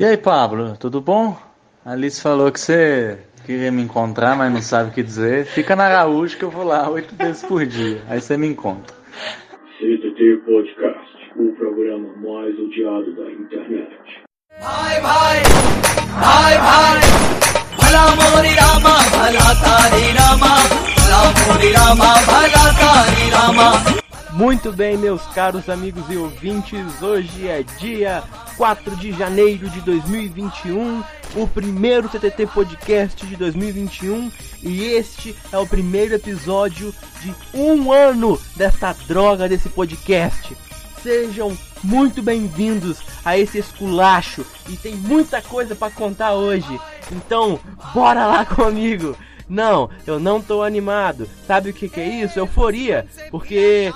E aí, Pablo, tudo bom? A Alice falou que você queria me encontrar, mas não sabe o que dizer. Fica na Araújo que eu vou lá oito vezes por dia. Aí você me encontra. CTT Podcast, o programa mais odiado da internet. Bye, bye! Bye, bye! Bhala Mori Rama, Bhala Tari Rama, Mori Rama, Tari Rama. Muito bem, meus caros amigos e ouvintes, hoje é dia 4 de janeiro de 2021, o primeiro TTT Podcast de 2021 e este é o primeiro episódio de um ano dessa droga desse podcast. Sejam muito bem-vindos a esse esculacho e tem muita coisa para contar hoje. Então, bora lá comigo. Não, eu não tô animado. Sabe o que, que é isso? Euforia, porque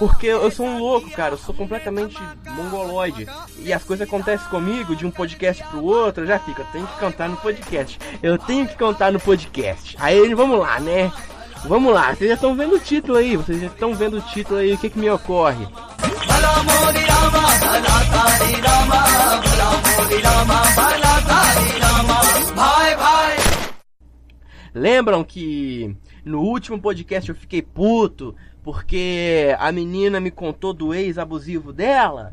porque eu sou um louco, cara, eu sou completamente mongoloide. E as coisas acontecem comigo de um podcast pro outro, eu já fica, eu tenho que cantar no podcast. Eu tenho que cantar no podcast. Aí vamos lá, né? Vamos lá, vocês já estão vendo o título aí, vocês já estão vendo o título aí, o que, que me ocorre? Lembram que no último podcast eu fiquei puto porque a menina me contou do ex abusivo dela?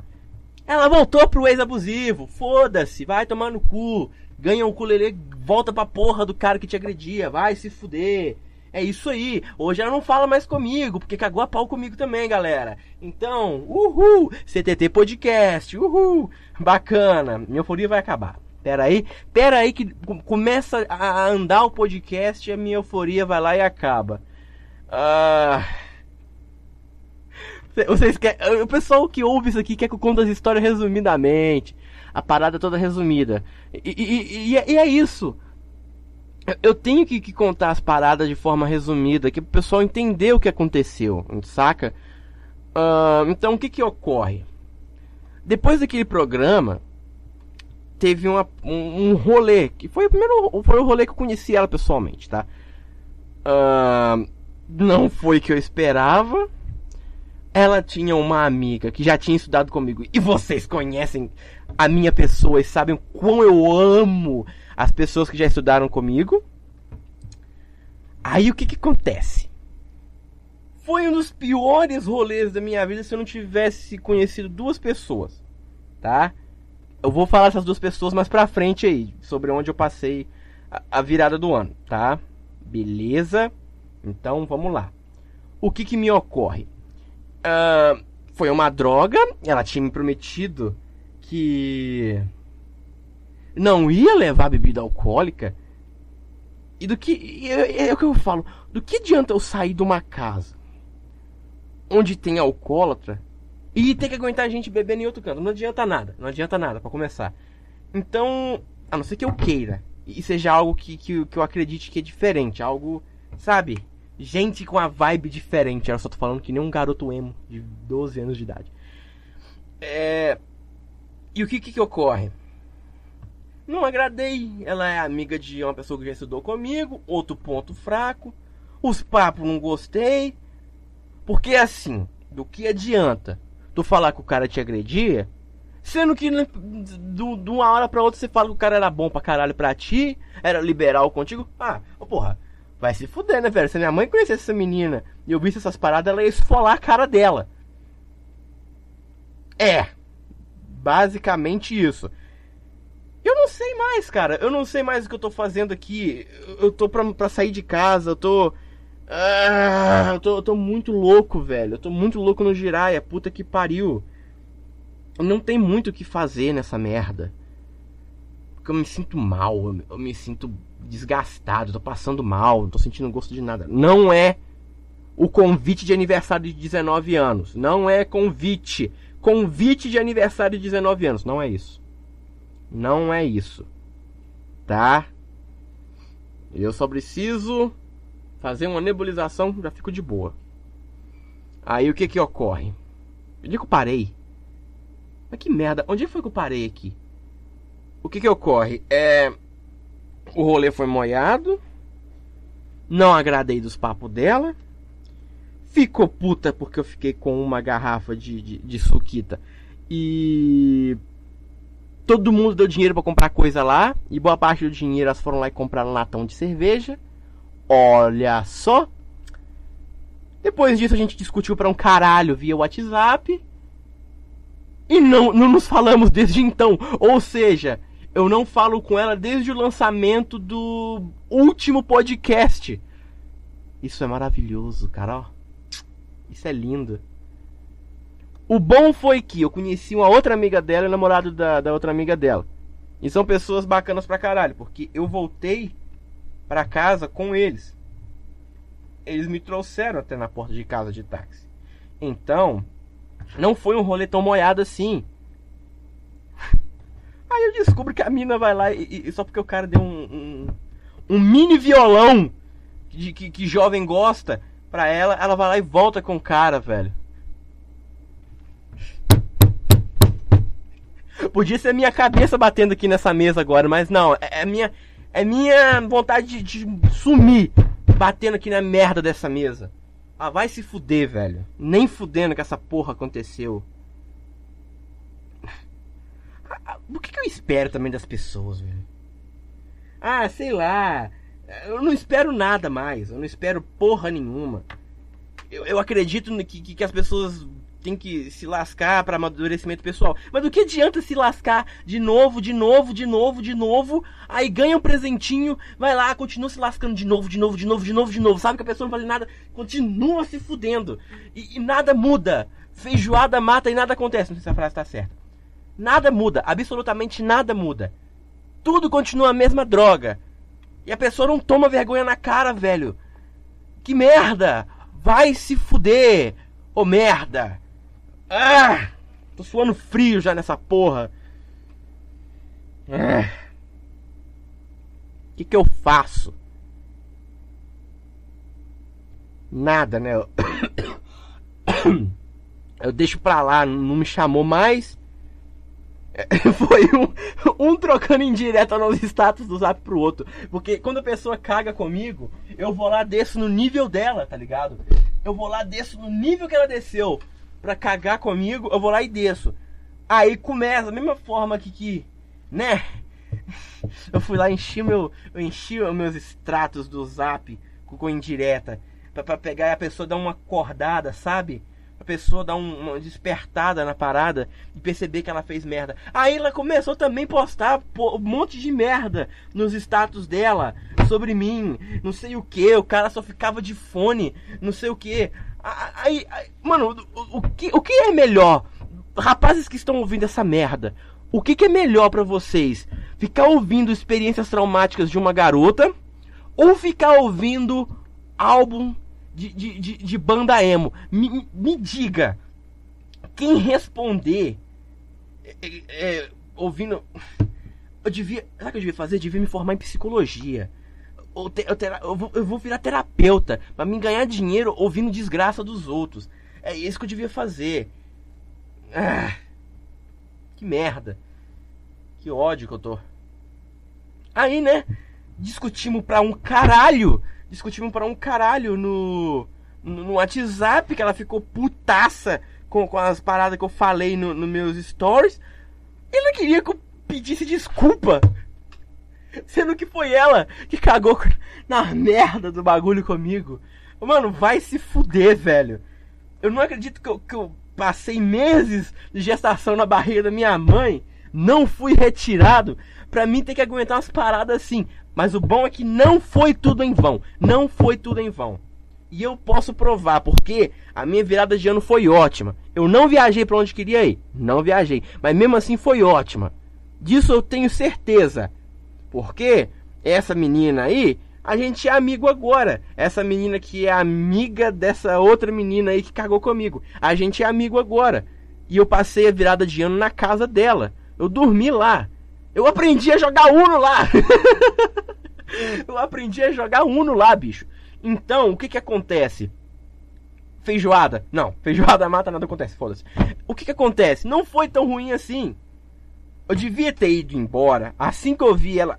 Ela voltou pro ex abusivo. Foda-se, vai tomar no cu. Ganha um culelê, volta pra porra do cara que te agredia. Vai se fuder. É isso aí. Hoje ela não fala mais comigo, porque cagou a pau comigo também, galera. Então, uhul! CTT Podcast, uhul! Bacana. Minha euforia vai acabar. Pera aí, pera aí que com- começa a andar o podcast e a minha euforia vai lá e acaba. Ah... Vocês querem. O pessoal que ouve isso aqui quer que eu conte as histórias resumidamente. A parada toda resumida. E, e- e- e é- é isso. Eu- tenho que, que contar as paradas de forma resumida, que o pessoal entender o que aconteceu, saca? Ah, então o que que ocorre? Depois daquele programa, teve uma, um, um rolê, que foi o primeiro foi o rolê que eu conheci ela pessoalmente, tá? Ah, não foi o que eu esperava. Ela tinha uma amiga que já tinha estudado comigo. E vocês conhecem a minha pessoa e sabem o quão eu amo as pessoas que já estudaram comigo. Aí o que que acontece? Foi um dos piores rolês da minha vida se eu não tivesse conhecido duas pessoas, tá? Eu vou falar essas duas pessoas mais pra frente aí, sobre onde eu passei a, a virada do ano, tá? Beleza? Então vamos lá. O que que me ocorre? Ah, foi uma droga, ela tinha me prometido que não ia levar bebida alcoólica. E do que. e É, é o que eu falo. Do que adianta eu sair de uma casa onde tem alcoólatra e ter que aguentar a gente bebendo em outro canto? Não adianta nada. Não adianta nada pra começar. Então, a não ser que eu queira. E seja algo que, que, que eu acredite que é diferente. Algo, sabe? Gente com a vibe diferente. Eu só tô falando que nem um garoto emo de 12 anos de idade. É. E o que que, que ocorre? Não agradei. Ela é amiga de uma pessoa que já estudou comigo. Outro ponto fraco. Os papos não gostei. Porque assim, do que adianta tu falar que o cara te agredia, sendo que né, de uma hora pra outra você fala que o cara era bom pra caralho pra ti, era liberal contigo. Ah, ô porra, vai se fuder, né, velho? Se minha mãe conhecesse essa menina e eu visse essas paradas, ela ia esfolar a cara dela. É, basicamente isso. Eu não sei mais, cara. Eu não sei mais o que eu tô fazendo aqui. Eu- tô pra, pra sair de casa, eu tô. Ah, eu tô, eu tô muito louco, velho. Eu tô muito louco no Jiraya, puta que pariu. Não tem muito o que fazer nessa merda. Porque eu me sinto mal, eu me sinto desgastado, tô passando mal, não tô sentindo gosto de nada. Não é o convite de aniversário de 19 anos. Não é convite. Convite de aniversário de 19 anos. Não é isso. Não é isso. Tá? Eu só preciso fazer uma nebulização, já fico de boa. Aí o que que ocorre? Onde é que eu parei? Mas que merda, onde foi que eu parei aqui? O que que ocorre? É. O rolê foi moiado. Não agradei dos papos dela. Ficou puta porque eu fiquei com uma garrafa de, de, de suquita. E. todo mundo deu dinheiro pra comprar coisa lá. E boa parte do dinheiro elas foram lá e compraram latão de cerveja. Olha só. Depois disso a gente discutiu pra um caralho via WhatsApp. E não, não nos falamos desde então. Ou seja, eu não falo com ela desde o lançamento do último podcast. Isso é maravilhoso, cara. ó. Isso é lindo. O bom foi que eu conheci uma outra amiga dela e o namorado da, da outra amiga dela. E são pessoas bacanas pra caralho, porque eu voltei pra casa com eles. Eles me trouxeram até na porta de casa de táxi. Então, não foi um rolê tão molhado assim. Aí eu descubro que a mina vai lá e, e- só porque o cara deu um, um, um mini violão de, que, que jovem gosta pra ela, ela vai lá e volta com o cara, velho. Podia ser minha cabeça batendo aqui nessa mesa agora, mas não, é, é minha é minha vontade de, de sumir batendo aqui na merda dessa mesa. Ah, vai se fuder, velho. Nem fudendo que essa porra aconteceu. Ah, O que, que eu espero também das pessoas, velho? Ah, sei lá. Eu não espero nada mais. Eu não espero porra nenhuma. Eu, eu acredito que, que, que as pessoas têm que se lascar para amadurecimento pessoal. Mas do que adianta se lascar de novo, de novo, de novo, de novo? Aí ganha um presentinho, vai lá, continua se lascando de novo, de novo, de novo, de novo, de novo. Sabe que a pessoa não vale nada, continua se fudendo. E, e nada muda. Feijoada mata e nada acontece. Não sei se a frase tá certa. Nada muda, absolutamente nada muda. Tudo continua a mesma droga. E a pessoa não toma vergonha na cara, velho. Que merda! Vai se fuder! Ô merda! Ah! Tô suando frio já nessa porra. O que que eu faço? Nada, né? Eu deixo pra lá, não me chamou mais. Foi um, um trocando indireta nos status do zap pro outro. Porque quando a pessoa caga comigo, eu vou lá, desço no nível dela, tá ligado? Eu vou lá, desço no nível que ela desceu pra cagar comigo, eu vou lá e desço. Aí começa, da mesma forma que, que né? Eu fui lá, enchi meu, eu enchi meus extratos do zap com indireta. Pra, pra pegar e a pessoa dar uma acordada, sabe? Pessoa dar um- uma despertada na parada e perceber que ela fez merda. Aí ela começou também a postar um monte de merda nos status dela sobre mim, não sei o que. O cara só ficava de fone, não sei o que. Aí, aí- mano, o, o que, o que é melhor? Rapazes que estão ouvindo essa merda, o que, que é melhor pra vocês? Ficar ouvindo experiências traumáticas de uma garota ou ficar ouvindo álbum de, de, de, de banda emo? Me, me- diga. Quem responder é, é, é, ouvindo. Eu devia. Sabe o que eu devia fazer? Eu devia me formar em psicologia. Eu, te- eu eu vou, eu vou virar terapeuta pra me ganhar dinheiro ouvindo desgraça dos outros. É isso que eu devia fazer. Ah, que merda. Que ódio que eu tô. Aí, né? Discutimos pra um caralho. Discutimos pra um caralho no, no, WhatsApp, que ela ficou putaça com, com as paradas que eu falei no, no meus stories. Ela queria que eu pedisse desculpa. Sendo que foi ela que cagou na merda do bagulho comigo. Mano, vai se fuder, velho. Eu não acredito que eu, que eu passei meses de gestação na barriga da minha mãe, não fui retirado, pra mim ter que aguentar umas paradas assim. Mas o bom é que não foi tudo em vão. Não foi tudo em vão. E eu posso provar, porque a minha virada de ano foi ótima. Eu não viajei pra onde queria ir. Não viajei. Mas mesmo assim foi ótima. Disso eu tenho certeza. Porque essa menina aí, a gente é amigo agora. Essa menina que é amiga dessa outra menina aí que cagou comigo. A gente é amigo agora. E eu passei a virada de ano na casa dela. Eu dormi lá. Eu aprendi a jogar Uno lá. eu aprendi a jogar Uno lá, bicho. Então, o que que acontece? Feijoada. Não, feijoada mata, nada acontece, foda-se. O que que acontece? Não foi tão ruim assim. Eu devia ter ido embora. Assim que eu vi ela.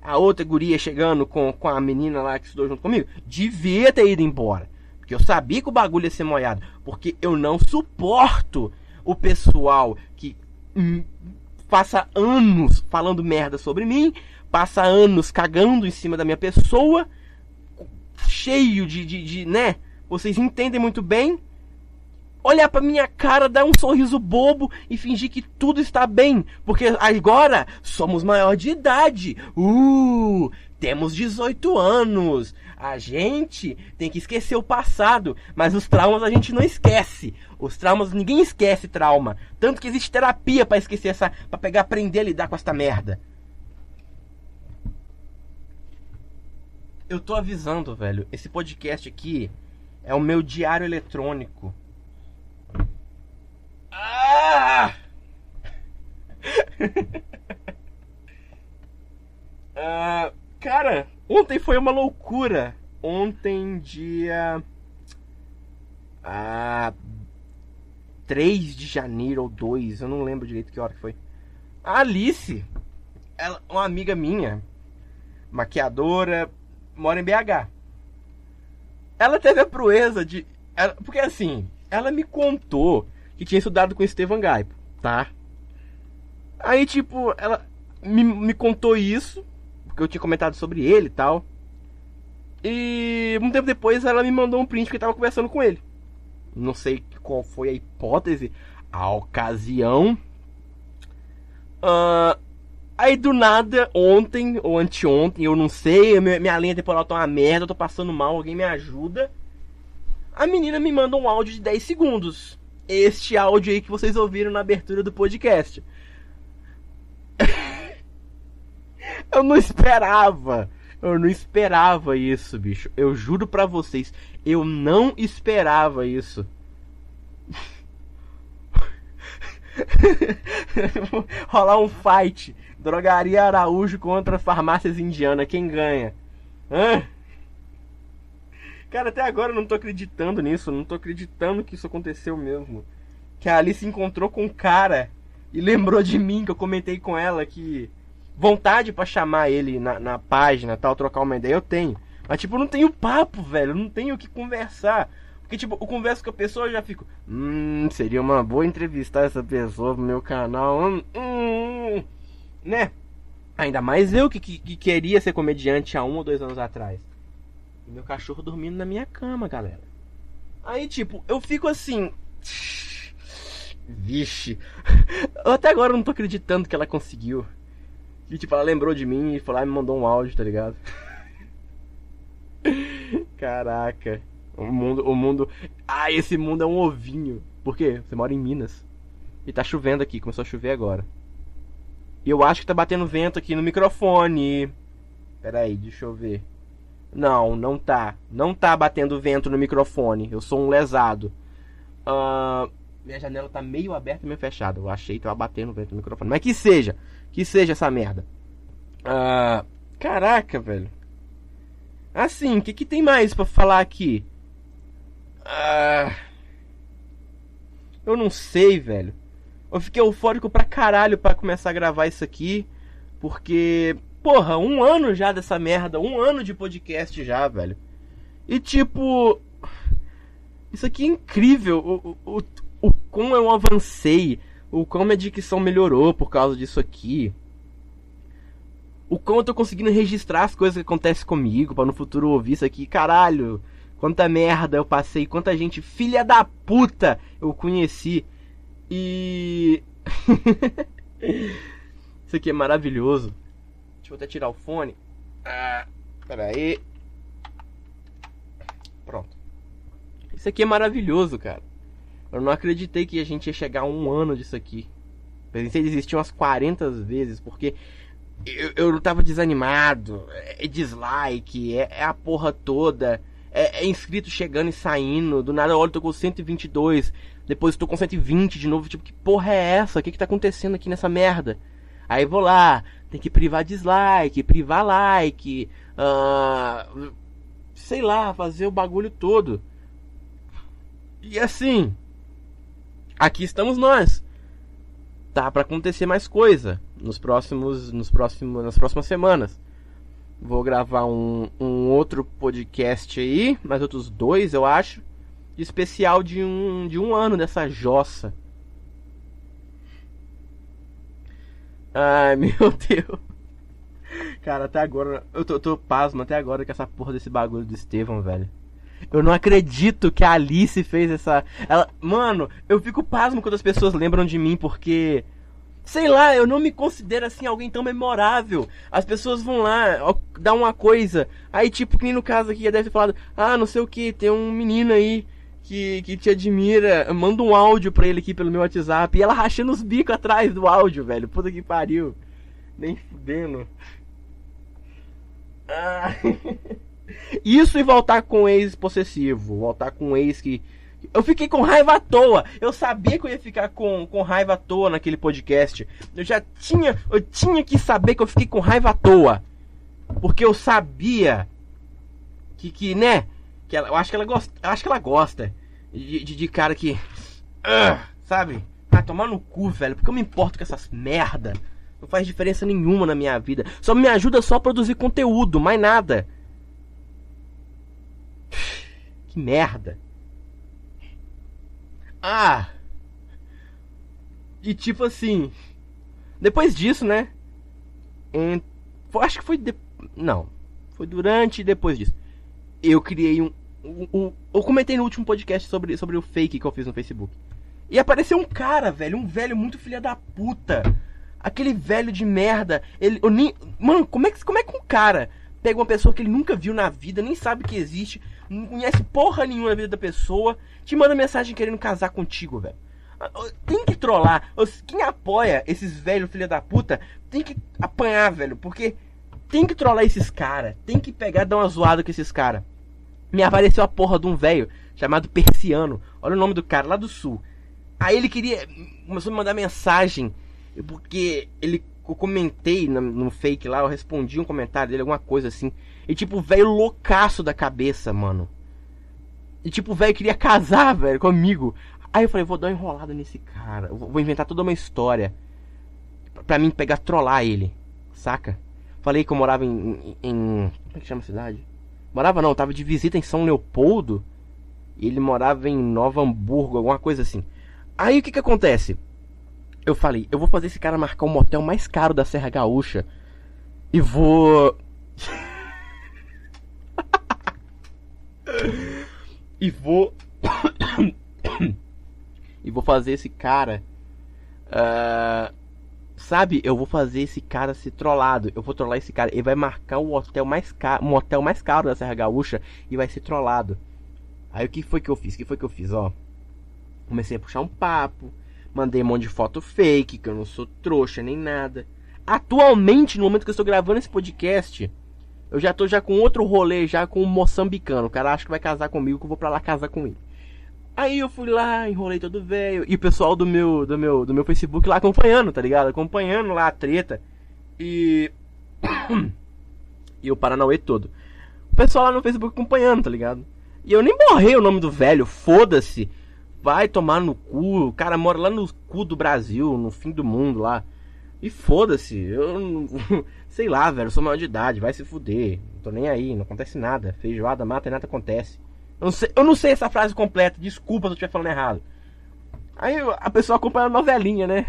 A, outra guria chegando com, com a menina lá que estudou junto comigo. Devia ter ido embora. Porque eu sabia que o bagulho ia ser molhado. Porque eu não suporto o pessoal que hum, passa anos falando merda sobre mim, passa anos cagando em cima da minha pessoa, cheio de, de, de né? Vocês entendem muito bem. Olhar pra minha cara, dar um sorriso bobo e fingir que tudo está bem, porque agora somos maior de idade. Uh, temos 18 anos. A gente tem que esquecer o passado, mas os traumas a gente não esquece. Os traumas ninguém esquece trauma, tanto que existe terapia pra esquecer essa, para pegar, aprender a lidar com essa merda. Eu tô avisando, velho. Esse podcast aqui é o meu diário eletrônico. Ah! Ah, cara, ontem foi uma loucura. Ontem, dia. Ah. 3 de janeiro ou 2, eu não lembro direito que hora que foi. A Alice, ela, uma amiga minha, maquiadora, mora em BH. Ela teve a proeza de. Ela, porque assim, ela me contou que tinha estudado com Estevan Gaipo, tá? Aí, tipo, ela me, me contou isso, porque eu tinha comentado sobre ele e tal. E um tempo depois ela me mandou um print que tava conversando com ele. Não sei qual foi a hipótese, a ocasião. Uh, aí do nada, ontem ou anteontem, eu não sei, minha, minha linha temporal tá uma merda, eu tô passando mal, alguém me ajuda. A menina me manda um áudio de 10 segundos. Este áudio aí que vocês ouviram na abertura do podcast. Eu não esperava. Eu não esperava isso, bicho. Eu juro pra vocês, eu não esperava isso. Rolar um fight. Drogaria Araújo contra farmácias indiana. Quem ganha? Hã? Cara, até agora eu não tô acreditando nisso. Não tô acreditando que isso aconteceu mesmo. Que a Alice encontrou com um cara e lembrou de mim, que eu comentei com ela que vontade para chamar ele na, na página, tal, trocar uma ideia, eu tenho. Mas, tipo, eu não tenho papo, velho. Eu não tenho o que conversar. Porque, tipo, eu converso com a pessoa e já fico. Hum, seria uma boa entrevistar essa pessoa no meu canal. Hum, hum, né? Ainda mais eu que, que, que, queria ser comediante há um ou dois anos atrás. E meu cachorro dormindo na minha cama, galera. Aí, tipo, eu fico assim. Vixe. Eu até agora não tô acreditando que ela conseguiu. E tipo, ela lembrou de mim e falou, ah, me mandou um áudio, tá ligado? Caraca. O mundo, o mundo. Ah, esse mundo é um ovinho. Por quê? Você mora em Minas. E tá chovendo aqui, começou a chover agora. E eu acho que tá batendo vento aqui no microfone. Pera aí, deixa eu ver. Não, não tá. Não tá batendo vento no microfone. Eu sou um lesado. Uh, minha janela tá meio aberta e meio fechada. Eu achei que tava batendo vento no microfone. Mas que seja. Que seja essa merda. Uh, caraca, velho. Assim, o que, que tem mais para falar aqui? Ah, eu não sei, velho. Eu fiquei eufórico pra caralho pra começar a gravar isso aqui. Porque, porra, um ano já dessa merda. Um ano de podcast já, velho. E tipo. Isso aqui é incrível. O, o, o, o como eu avancei. O como a dicção melhorou por causa disso aqui. O como eu tô conseguindo registrar as coisas que acontecem comigo. para no futuro ouvir isso aqui. Caralho. Quanta merda eu passei, quanta gente filha da puta eu conheci. E. Isso aqui é maravilhoso. Deixa eu até tirar o fone. Ah, pera aí. Pronto. Isso aqui é maravilhoso, cara. Eu não acreditei que a gente ia chegar a um ano disso aqui. Pensei existiam umas 40 vezes, porque eu, eu tava desanimado. É dislike, é, é a porra toda é, é inscrito chegando e saindo. Do nada eu olho, tô com 122. Depois tô com 120 de novo. Tipo, que porra é essa? O que que tá acontecendo aqui nessa merda? Aí vou lá, tem que privar dislike, privar like. Uh, sei lá, fazer o bagulho todo. E assim, aqui estamos nós. Tá para acontecer mais coisa nos próximos, nos próximos, nas próximas semanas. Vou gravar um, um outro podcast aí, mais outros dois, eu acho. De especial de um, de um ano dessa jossa. Ai, meu Deus. Cara, até agora. Eu tô, tô pasmo até agora com essa porra desse bagulho do Estevão, velho. Eu não acredito que a Alice fez essa. Ela... Mano, eu fico pasmo quando as pessoas lembram de mim, porque. Sei lá, eu não me considero assim alguém tão memorável. As pessoas vão lá, ó, dar uma coisa. Aí, tipo, que no caso aqui, deve ter falado: Ah, não sei o que, tem um menino aí que, que te admira. Manda um áudio pra ele aqui pelo meu WhatsApp. E ela rachando os bicos atrás do áudio, velho. Puta que pariu. Nem fudendo. Ah. Isso e voltar com ex possessivo. Voltar com um ex que. Eu fiquei com raiva à toa. Eu sabia que eu ia ficar com, com raiva à toa naquele podcast. Eu já tinha. Eu tinha que saber que eu fiquei com raiva à toa. Porque eu sabia que, que né? Que ela, eu acho que ela gosta. Acho que ela gosta de, de, de cara que. Uh, sabe? Ah, tomar no cu, velho. Porque eu me importo com essas merda. Não faz diferença nenhuma na minha vida. Só me ajuda só a produzir conteúdo, mais nada. Que merda. Ah. E tipo assim. Depois disso, né? Em, acho que foi. De, não. Foi durante e depois disso. Eu criei um, um, um. Eu comentei no último podcast sobre, sobre o fake que eu fiz no Facebook. E apareceu um cara, velho. Um velho muito filha da puta. Aquele velho de merda. Ele. Eu nem, mano, como é, que, como é que um cara pega uma pessoa que ele nunca viu na vida, nem sabe que existe, não conhece porra nenhuma na vida da pessoa, te manda mensagem querendo casar contigo, velho. Ah, tem que trollar. Quem apoia esses velhos filha da puta tem que apanhar, velho. Porque tem que trollar esses caras. Tem que pegar dar uma zoada com esses caras. Me apareceu a porra de um velho chamado Persiano. Olha o nome do cara, lá do sul. Aí ele queria. Começou a me mandar mensagem. Porque ele eu comentei no, no, fake lá, eu respondi um comentário dele, alguma coisa assim. E tipo, velho loucaço da cabeça, mano. E tipo, velho queria casar, velho, comigo. Aí eu falei, vou dar uma enrolada nesse cara. Vou inventar toda uma história. Pra mim pegar, trollar ele. Saca? Falei que eu morava em, em. Como é que chama a cidade? Morava não, tava de visita em São Leopoldo. E ele morava em Nova Hamburgo, alguma coisa assim. Aí o que que acontece? eu falei, eu vou fazer esse cara marcar o motel mais caro da Serra Gaúcha. E vou. e vou. e vou fazer esse cara. Uh, sabe, eu vou fazer esse cara ser trollado. Eu vou trollar esse cara. Ele vai marcar o hotel mais caro, um hotel mais caro da Serra Gaúcha e vai ser trollado. Aí o que foi que eu fiz? O que foi que eu fiz, ó? Comecei a puxar um papo Mandei um monte de foto fake, que eu não sou trouxa nem nada. Atualmente, no momento que eu estou gravando esse podcast, eu já tô já com outro rolê, já com um moçambicano. O cara acha que vai casar comigo, que eu vou pra lá casar com ele. Aí eu fui lá, enrolei todo velho. E o pessoal do meu, do meu, do meu Facebook lá acompanhando, tá ligado? Acompanhando lá a treta. E. e o Paranauê todo. O pessoal lá no Facebook acompanhando, tá ligado? E eu nem borrei o nome do velho, foda-se. Vai tomar no cu. O cara mora lá no cu do Brasil, no fim do mundo lá. E foda-se. Eu. Sei lá, velho. Eu sou maior de idade. Vai se fuder. Não tô nem aí. Não acontece nada. Feijoada mata e nada acontece. Eu não sei, eu não sei essa frase completa. Desculpa se eu estiver falando errado. Aí a pessoa acompanha a novelinha, né?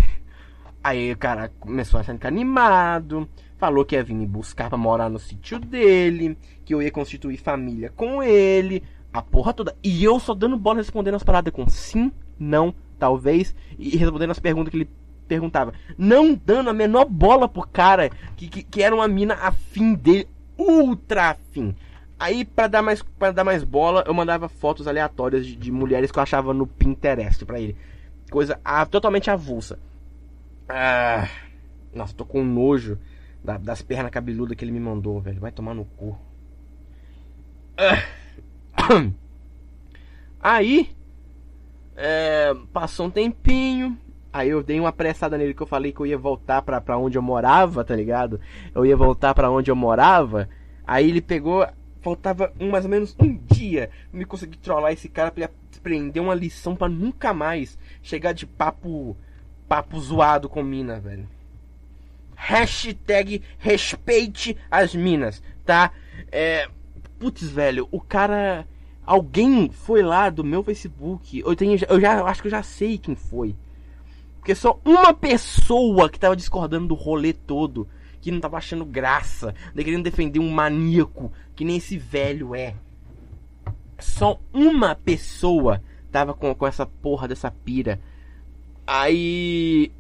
Aí o cara começou achando que animado. Falou que ia vir me buscar pra morar no sítio dele. Que eu ia constituir família com ele a porra toda. E eu só dando bola respondendo as paradas com sim, não, talvez. E respondendo as perguntas que ele perguntava. Não dando a menor bola pro cara que, que, que era uma mina afim dele. Ultra afim. Aí, para dar mais para dar mais bola, eu mandava fotos aleatórias de, de, mulheres que eu achava no Pinterest para ele. Coisa ah, totalmente avulsa. Ah, nossa, tô com nojo da, das pernas cabeludas que ele me mandou, velho. Vai tomar no cu. Ah. Aí, é, passou um tempinho. Aí eu dei uma apressada nele que eu falei que eu ia voltar pra, pra onde eu morava, tá ligado? Eu ia voltar pra onde eu morava. Aí ele pegou. Faltava um, mais ou menos um dia. Me consegui trollar esse cara pra ele aprender uma lição para nunca mais chegar de papo. Papo zoado com mina, velho. Hashtag respeite as minas, tá? É. Putz, velho, o cara Alguém foi lá do meu Facebook. Eu, tenho, eu já eu acho que eu já sei quem foi. Porque só uma pessoa que tava discordando do rolê todo, que não tava achando graça, de querendo defender um maníaco, que nem esse velho é. Só uma pessoa tava com, com essa porra dessa pira. Aí.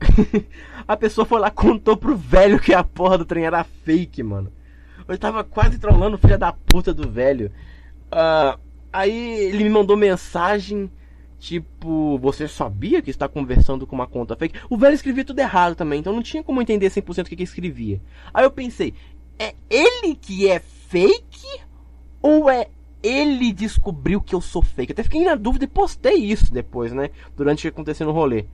a pessoa foi lá contou pro velho que a porra do trem era fake, mano. Eu tava quase trollando o filho da puta do velho. Ah, aí ele me mandou mensagem. Tipo, você sabia que está conversando com uma conta fake? O velho escrevia tudo errado também, então não tinha como entender 100% o que, que escrevia. Aí eu pensei, é ele que é fake? Ou é ele descobriu que eu sou fake? Eu até fiquei na dúvida e postei isso depois, né? Durante o que aconteceu no rolê.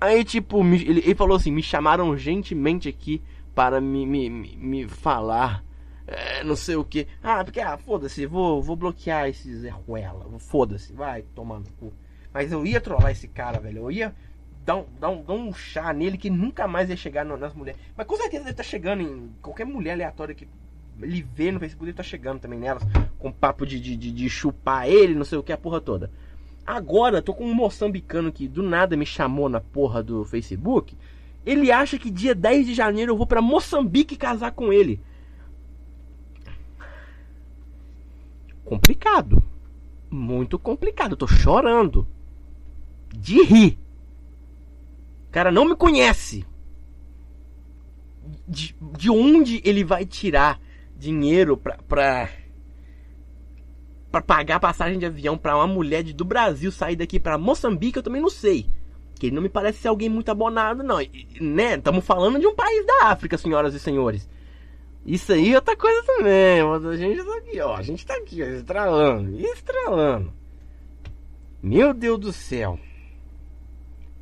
Aí, tipo, me, ele, ele, falou assim: me chamaram gentilmente aqui para me, me, me, me falar. É, não sei o que. Ah, porque, ah, foda-se, vou, vou bloquear esses erruela. Foda-se, vai tomando cu. Mas eu ia trollar esse cara, velho. Eu ia dar um, dar um, dar um chá nele que nunca mais ia chegar nas mulheres. Mas com certeza ele tá chegando em qualquer mulher aleatória que ele vê no Facebook, ele tá chegando também nelas. Com papo de, de, de, de chupar ele, não sei o que, a porra toda. Agora, tô com um moçambicano que do nada me chamou na porra do Facebook. Ele acha que dia 10 de janeiro eu vou para Moçambique casar com ele. Complicado. Muito complicado. Eu tô chorando. De rir. O cara não me conhece. De, de onde ele vai tirar dinheiro pra, pra, pra pagar passagem de avião pra uma mulher de, do Brasil sair daqui pra Moçambique? Eu também não sei. Que ele não me parece ser alguém muito abonado, não. E, né? Estamos falando de um país da África, senhoras e senhores. Isso aí é outra coisa também, mas a gente tá aqui, ó. A gente tá aqui, ó, estralando, estralando. Meu Deus do céu.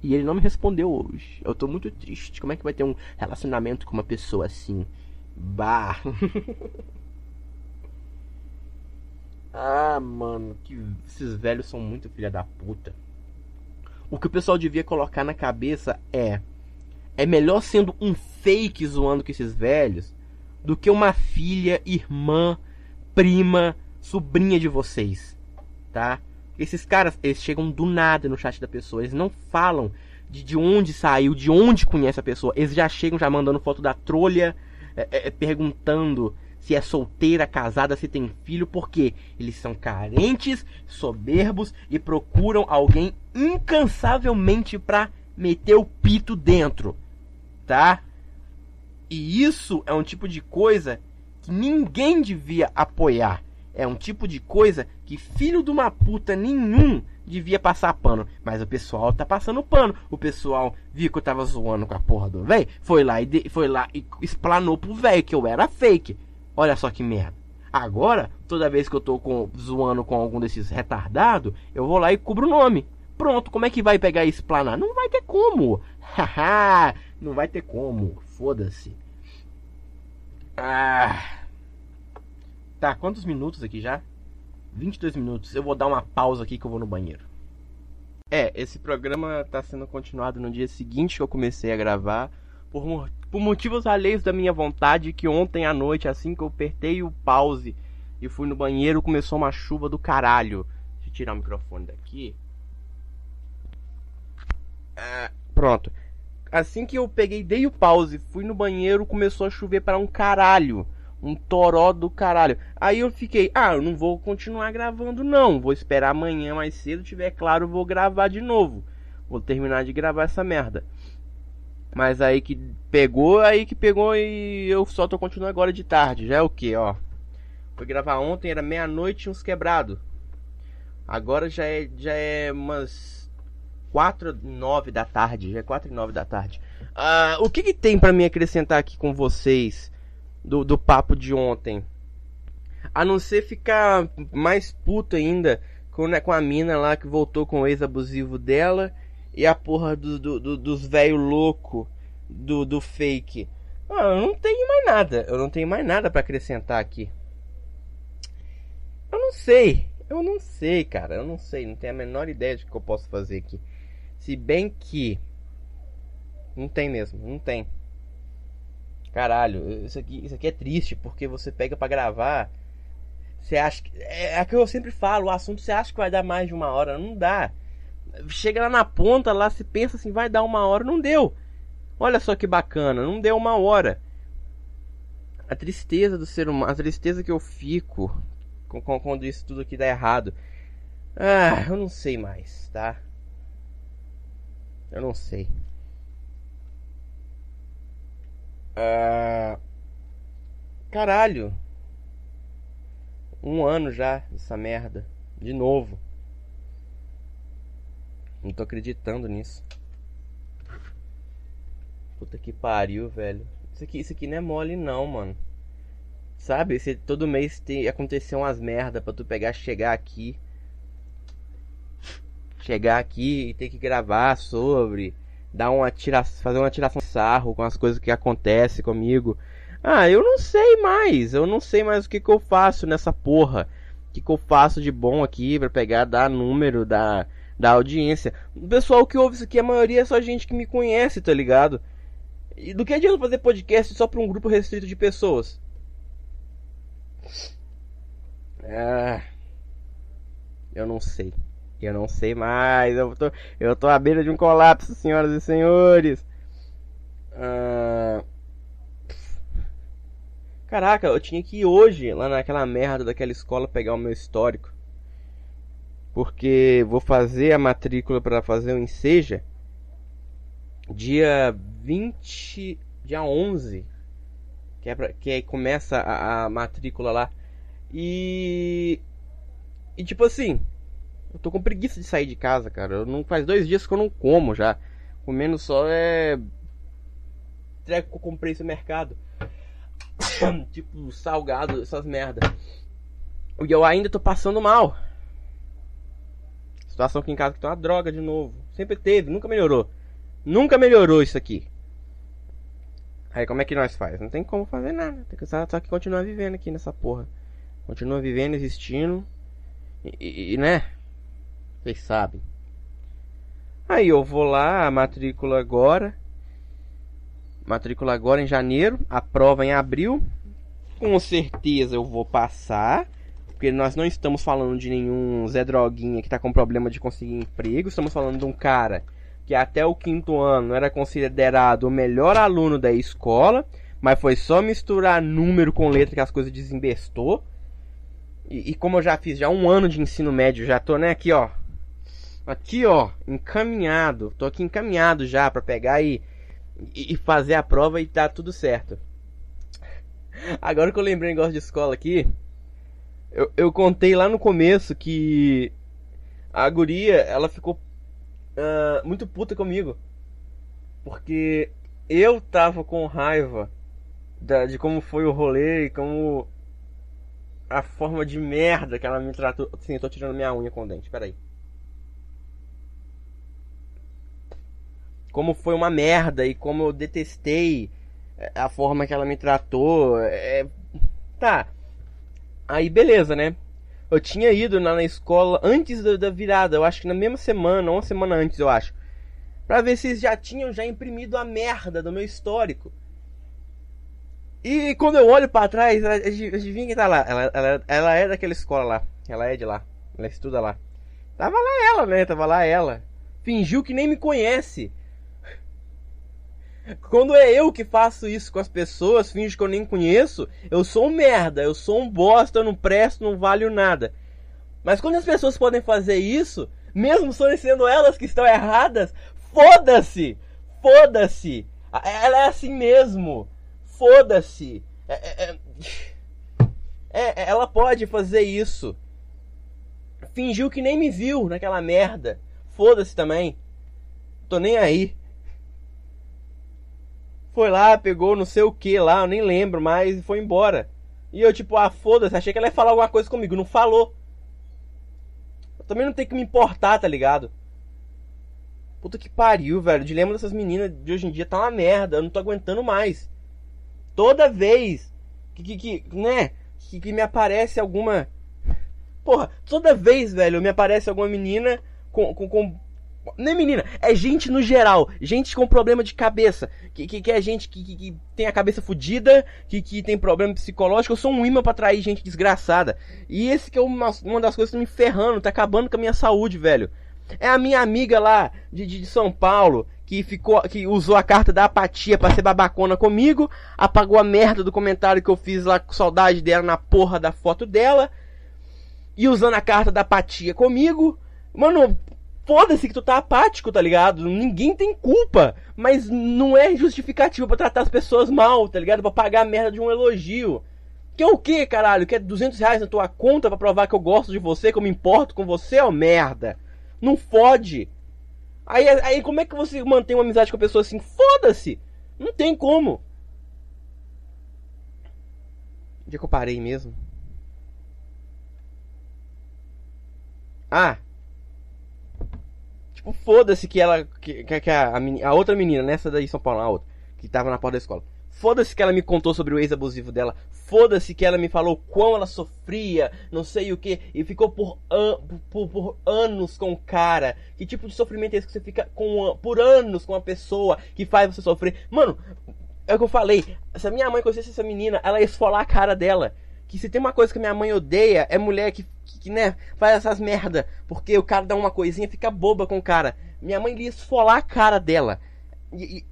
E ele não me respondeu hoje. Eu tô muito triste. Como é que vai ter um relacionamento com uma pessoa assim? Bah. ah, mano, que esses velhos são muito filha da puta. O que o pessoal devia colocar na cabeça é é melhor sendo um fake zoando com esses velhos do que uma filha, irmã, prima, sobrinha de vocês, tá? Esses caras, eles chegam do nada no chat da pessoa, eles não falam de, de onde saiu, de onde conhece a pessoa, eles já chegam já mandando foto da trolha, é, é, é perguntando se é solteira, casada, se tem filho, porque eles são carentes, soberbos e procuram alguém incansavelmente para meter o pito dentro, tá? E isso é um tipo de coisa que ninguém devia apoiar. É um tipo de coisa que filho de uma puta nenhum devia passar pano. Mas o pessoal tá passando pano. O pessoal viu que eu tava zoando com a porra do velho. Foi lá e de, foi lá e explanou pro velho que eu era fake. Olha só que merda. Agora, toda vez que eu tô com, zoando com algum desses retardados, eu vou lá e cubro o nome. Pronto, como é que vai pegar e explanar? Não vai ter como. Haha, não vai ter como. Foda-se. Ah. Tá, quantos minutos aqui já? 22 minutos. Eu vou dar uma pausa aqui que eu vou no banheiro. É, esse programa tá sendo continuado no dia seguinte que eu comecei a gravar. Por, por motivos alheios da minha vontade, que ontem à noite, assim que eu apertei o pause e fui no banheiro, começou uma chuva do caralho. Deixa eu tirar o microfone daqui. Ah, pronto. Assim que eu peguei, dei o pause, fui no banheiro, começou a chover para um caralho. Um toró do caralho. Aí eu fiquei, ah, eu não vou continuar gravando não. Vou esperar amanhã mais cedo, tiver claro, vou gravar de novo. Vou terminar de gravar essa merda. Mas aí que pegou, aí que pegou e eu só tô continuando agora de tarde. Já é o que, ó. Fui gravar ontem, era meia-noite uns quebrados. Agora já é, já é umas 4 9 da tarde. Já é 4 e 9 da tarde. Ah, o que, que tem para me acrescentar aqui com vocês do, do papo de ontem? A não ser ficar mais puto ainda com, né, com a mina lá que voltou com o ex-abusivo dela e a porra do, do, do dos velho louco do, do fake. Ah, eu não tenho mais nada. Eu não tenho mais nada para acrescentar aqui. Eu não sei. Eu não sei, cara. Eu não sei. Não tenho a menor ideia de que eu posso fazer aqui. Se bem que. Não tem mesmo. Não tem. Caralho, isso aqui, isso aqui é triste porque você pega para gravar. Você acha que. É, é que eu sempre falo, o assunto você acha que vai dar mais de uma hora. Não dá. Chega lá na ponta, lá se pensa assim, vai dar uma hora, não deu. Olha só que bacana, não deu uma hora. A tristeza do ser humano, a tristeza que eu fico quando isso tudo aqui dá errado. Ah, eu não sei mais, tá? Eu não sei. Ah, caralho. Um ano já dessa merda. De novo. Não tô acreditando nisso. Puta que pariu, velho. Isso aqui, isso aqui não é mole não, mano. Sabe? Se todo mês tem, acontecer umas merda pra tu pegar, chegar aqui. Chegar aqui e ter que gravar sobre. Dar uma tira, fazer uma tiração de sarro com as coisas que acontecem comigo. Ah, eu não sei mais. Eu não sei mais o que, que eu faço nessa porra. O que, que eu faço de bom aqui pra pegar, dar número, dar, dar audiência. O pessoal que ouve isso aqui, a maioria é só gente que me conhece, tá ligado? E do que adianta fazer podcast só pra um grupo restrito de pessoas? Ah, eu não sei. Eu não sei mais. Eu tô, eu tô à beira de um colapso, senhoras e senhores. Ah, caraca, eu tinha que ir hoje lá naquela merda daquela escola pegar o meu histórico. Porque vou fazer a matrícula para fazer o enseja dia 20, dia 11 que é, pra, que é, começa a, a, matrícula lá. E. E tipo assim, eu tô com preguiça de sair de casa, cara. Eu não faz dois dias que eu não como já. Comendo só é. Treco que eu comprei esse mercado. tipo, salgado, essas merda. E eu ainda tô passando mal. Situação aqui em casa que tá uma droga de novo. Sempre teve, nunca melhorou. Nunca melhorou isso aqui. Aí como é que nós faz? Não tem como fazer nada. Tem que só, só que continuar vivendo aqui nessa porra. Continua vivendo, existindo. E, e né? Vocês sabem. Aí eu vou lá, a matrícula agora. Matrícula agora em janeiro. A prova em abril. Com certeza eu vou passar. Porque nós não estamos falando de nenhum Zé Droguinha que tá com problema de conseguir emprego. Estamos falando de um cara que até o quinto ano era considerado o melhor aluno da escola, mas foi só misturar número com letra que as coisas desembestou. E, e, como eu já fiz já um ano de ensino médio, já tô né aqui ó, aqui ó, encaminhado, tô aqui encaminhado já para pegar e, e fazer a prova e tá tudo certo. Agora que eu lembrei um negócio de escola aqui, eu, eu contei lá no começo que a guria, ela ficou uh, muito puta comigo. Porque eu tava com raiva da, de como foi o rolê e como a forma de merda que ela me tratou. Sim, eu tô tirando minha unha com o dente, peraí. Como foi uma merda e como eu detestei a forma que ela me tratou. É... Tá. Aí beleza, né? Eu tinha ido na, na escola antes da, da, virada, eu acho que na mesma semana, uma semana antes, eu acho. Pra ver se eles já tinham já imprimido a merda do meu histórico. E quando eu olho para trás, adivinha quem tá lá? Ela, ela, ela é daquela escola lá. Ela é de lá. Ela estuda lá. Tava lá ela, né? Tava lá ela. Fingiu que nem me conhece. Quando é eu que faço isso com as pessoas, finge que eu nem conheço, eu sou um merda, eu sou um bosta, eu não presto, não valho nada. Mas quando as pessoas podem fazer isso, mesmo sendo elas que estão erradas, foda-se! Foda-se! Ela é assim mesmo! Foda-se! É, é, é, é, ela pode fazer isso. Fingiu que nem me viu naquela merda. Foda-se também. Tô nem aí foi lá, pegou não sei o que lá, eu nem lembro mais, e foi embora. E eu, tipo, ah, foda-se, achei que ela ia falar alguma coisa comigo, não falou. Eu também não tenho que me importar, tá ligado? Puta que pariu, velho. O dilema dessas meninas de hoje em dia tá uma merda, eu não tô aguentando mais. Toda vez que, que, que né, que, que me aparece alguma. Porra, toda vez, velho, me aparece alguma menina com, com, com nem menina, é gente no geral. Gente com problema de cabeça. Que, que, que é gente que, que, que, tem a cabeça fodida, que, que tem problema psicológico. Eu sou um imã pra atrair gente desgraçada. E esse que é uma, uma das coisas que tá me ferrando, tá acabando com a minha saúde, velho. É a minha amiga lá de, de, de São Paulo que ficou que usou a carta da apatia para ser babacona comigo, apagou a merda do comentário que eu fiz lá com saudade dela na porra da foto dela. E usando a carta da apatia comigo. Mano, foda-se que tu tá apático, tá ligado? Ninguém tem culpa, mas não é justificativo para tratar as pessoas mal, tá ligado? Pra pagar a merda de um elogio. Que é o que, caralho? Que é 200 reais na tua conta para provar que eu gosto de você, que eu me importo com você, ó merda. Não fode. Aí, aí como é que você mantém uma amizade com a pessoa assim? Foda-se! Não tem como. Onde é que eu parei mesmo? Ah! Tipo, foda-se que ela. Que, que a, a, a, outra menina, nessa daí São Paulo, a outra, que tava na porta da escola. Foda-se que ela me contou sobre o ex-abusivo dela. Foda-se que ela me falou quão ela sofria, não sei o que, e ficou por, an por, por, anos com o cara. Que tipo de sofrimento é esse que você fica com, por anos com uma pessoa que faz você sofrer? Mano, é o que eu falei. Se a minha mãe conhecesse essa menina, ela ia esfolar a cara dela. Que se tem uma coisa que minha mãe odeia, é mulher que, que, que né, faz essas merda. Porque o cara dá uma coisinha fica boba com o cara. Minha mãe ia esfolar a cara dela. E,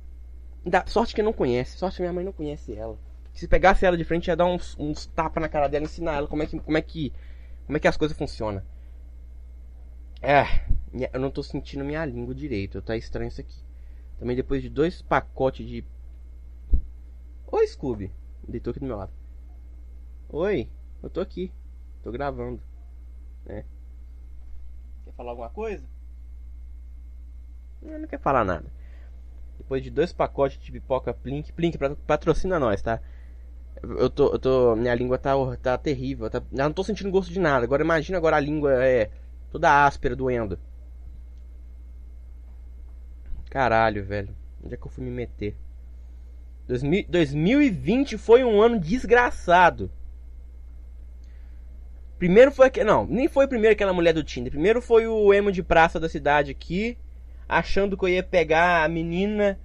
e sorte que não conhece, sorte que minha mãe não conhece ela. Se pegasse ela de frente, ia dar uns, uns tapas na cara dela e ensinar ela como é que, como é que, como é que as coisas funcionam. É, eu não tô sentindo minha língua direito, tá estranho isso aqui. Também depois de dois pacotes de. Oi, Scooby. Deitou aqui do meu lado. Oi, eu tô aqui. Tô gravando. Né? Quer falar alguma coisa? Não, não quer falar nada. Depois de dois pacotes de pipoca Plink. Plink, patrocina nós, tá? Eu tô, eu tô. Minha língua tá, tá terrível. Tá, eu não tô sentindo gosto de nada. Agora imagina agora a língua é toda áspera, doendo. Caralho, velho. Onde é que eu fui me meter? 2020 foi um ano desgraçado. Primeiro foi. Não, nem foi primeiro aquela mulher do Tinder. Primeiro foi o emo de praça da cidade aqui achando que eu ia pegar a menina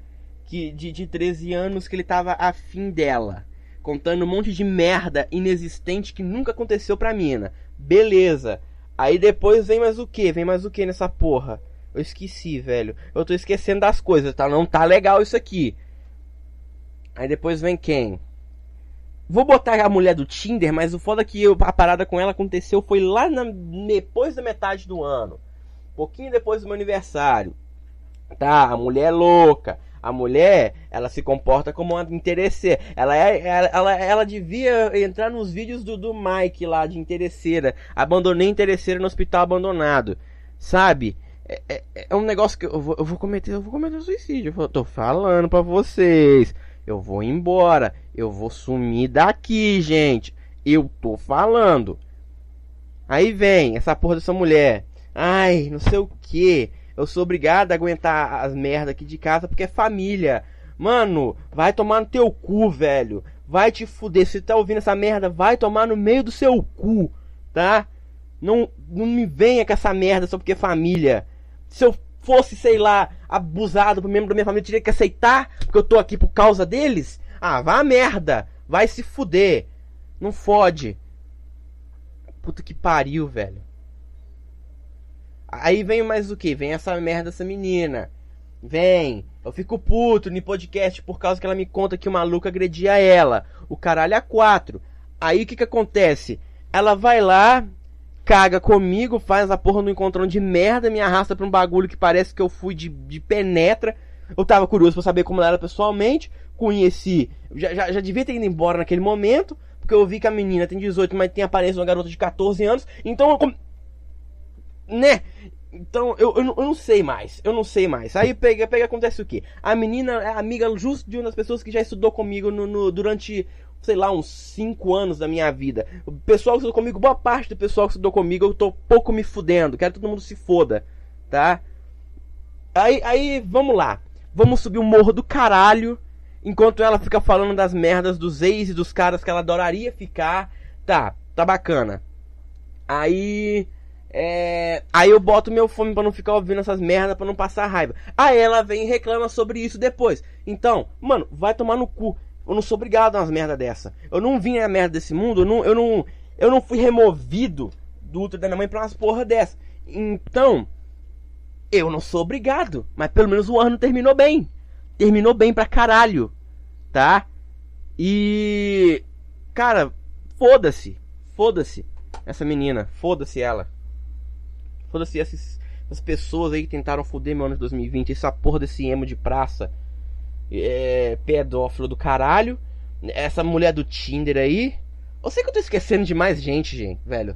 que, de, de 13 anos que ele tava afim dela. Contando um monte de merda inexistente que nunca aconteceu pra mina. Beleza. Aí depois vem mais o que? Vem mais o que nessa porra? Eu esqueci, velho. Eu tô esquecendo das coisas, tá? Não tá legal isso aqui. Aí depois vem quem? Vou botar a mulher do Tinder, mas o foda é que eu, a parada com ela aconteceu foi lá na, depois da metade do ano. Pouquinho depois do meu aniversário. Tá, a mulher é louca. A mulher, ela se comporta como uma interesseira. Ela, é, ela, ela, ela devia entrar nos vídeos do, do Mike lá de interesseira. Abandonei interesseira no hospital abandonado. Sabe? É, é, é um negócio que eu vou, eu vou cometer, eu vou cometer suicídio. Eu tô falando pra vocês. Eu vou embora. Eu vou sumir daqui, gente. Eu tô falando. Aí vem essa porra dessa mulher. Ai, não sei o que eu sou obrigado a aguentar as merdas aqui de casa porque é família. Mano, vai tomar no teu cu, velho. Vai te fuder. Se tá ouvindo essa merda, vai tomar no meio do seu cu, tá? Não, não me venha com essa merda só porque é família. Se eu fosse, sei lá, abusado por membro da minha família, eu teria que aceitar porque eu tô aqui por causa deles? Ah, vá a merda. Vai se fuder. Não fode. Puta que pariu, velho. Aí vem mais o que? Vem essa merda dessa menina. Vem. Eu fico puto no podcast por causa que ela me conta que o maluco agredia ela. O caralho a quatro. Aí o que que acontece? Ela vai lá, caga comigo, faz a porra no encontrão de merda, me arrasta pra um bagulho que parece que eu fui de, de penetra. Eu tava curioso pra saber como ela era pessoalmente. Conheci. Já, já, já devia ter ido embora naquele momento. Porque eu vi que a menina tem 18, mas tem aparência de uma garota de 14 anos. Então eu né? Então, eu, eu, eu, não sei mais. Eu não sei mais. Aí pega, pega acontece o quê? A menina é amiga justo de uma das pessoas que já estudou comigo no, no durante, sei lá, uns 5 anos da minha vida. O pessoal que estudou comigo, boa parte do pessoal que estudou comigo, eu tô pouco me fudendo. Quero que todo mundo se foda, tá? Aí, aí, vamos lá. Vamos subir o morro do caralho. Enquanto ela fica falando das merdas dos ex e dos caras que ela adoraria ficar. Tá, tá bacana. Aí. É... Aí eu boto meu fone para não ficar ouvindo essas merdas, para não passar raiva. Aí ela vem e reclama sobre isso depois. Então, mano, vai tomar no cu. Eu não sou obrigado a umas merda dessa. Eu não vim na merda desse mundo, eu não, eu não, eu não fui removido do útero da minha mãe pra umas porra dessa. Então, Eu não sou obrigado, mas pelo menos o ano terminou bem. Terminou bem pra caralho, tá? E. Cara, foda-se. Foda-se essa menina. Foda-se ela. Foda-se essas, essas pessoas aí que tentaram foder meu ano de 2020. Essa porra desse emo de praça. É, pedófilo do caralho. Essa mulher do Tinder aí. Eu sei que eu tô esquecendo de mais gente, gente, velho.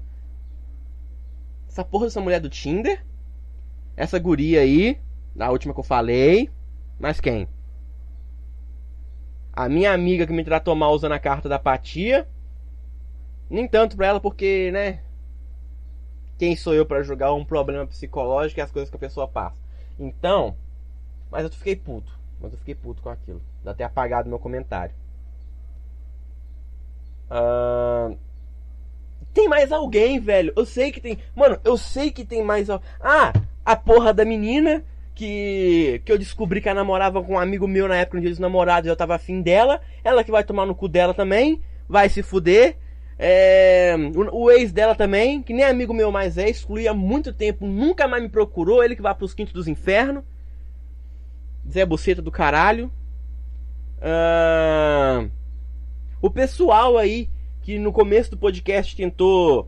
Essa porra dessa mulher do Tinder. Essa guria aí. A última que eu falei. Mas quem? A minha amiga que me tratou mal usando a carta da apatia. Nem tanto pra ela, porque, né? Quem sou eu para julgar um problema psicológico e as coisas que a pessoa passa? Então. Mas eu fiquei puto. Mas eu fiquei puto com aquilo. Dá até apagado meu comentário. Tem mais alguém, velho. Eu sei que tem. Mano, eu sei que tem mais. Ah, a porra da menina que, que eu descobri que ela namorava com um amigo meu na época onde eles namorados eu tava afim dela. Ela que vai tomar no cu dela também. Vai se fuder. É, o, o, ex dela também, que nem amigo meu mais é, excluía há muito tempo, nunca mais me procurou. Ele que vai pros quintos dos infernos. Zé Buceta do caralho. Uh, o pessoal aí que no começo do podcast tentou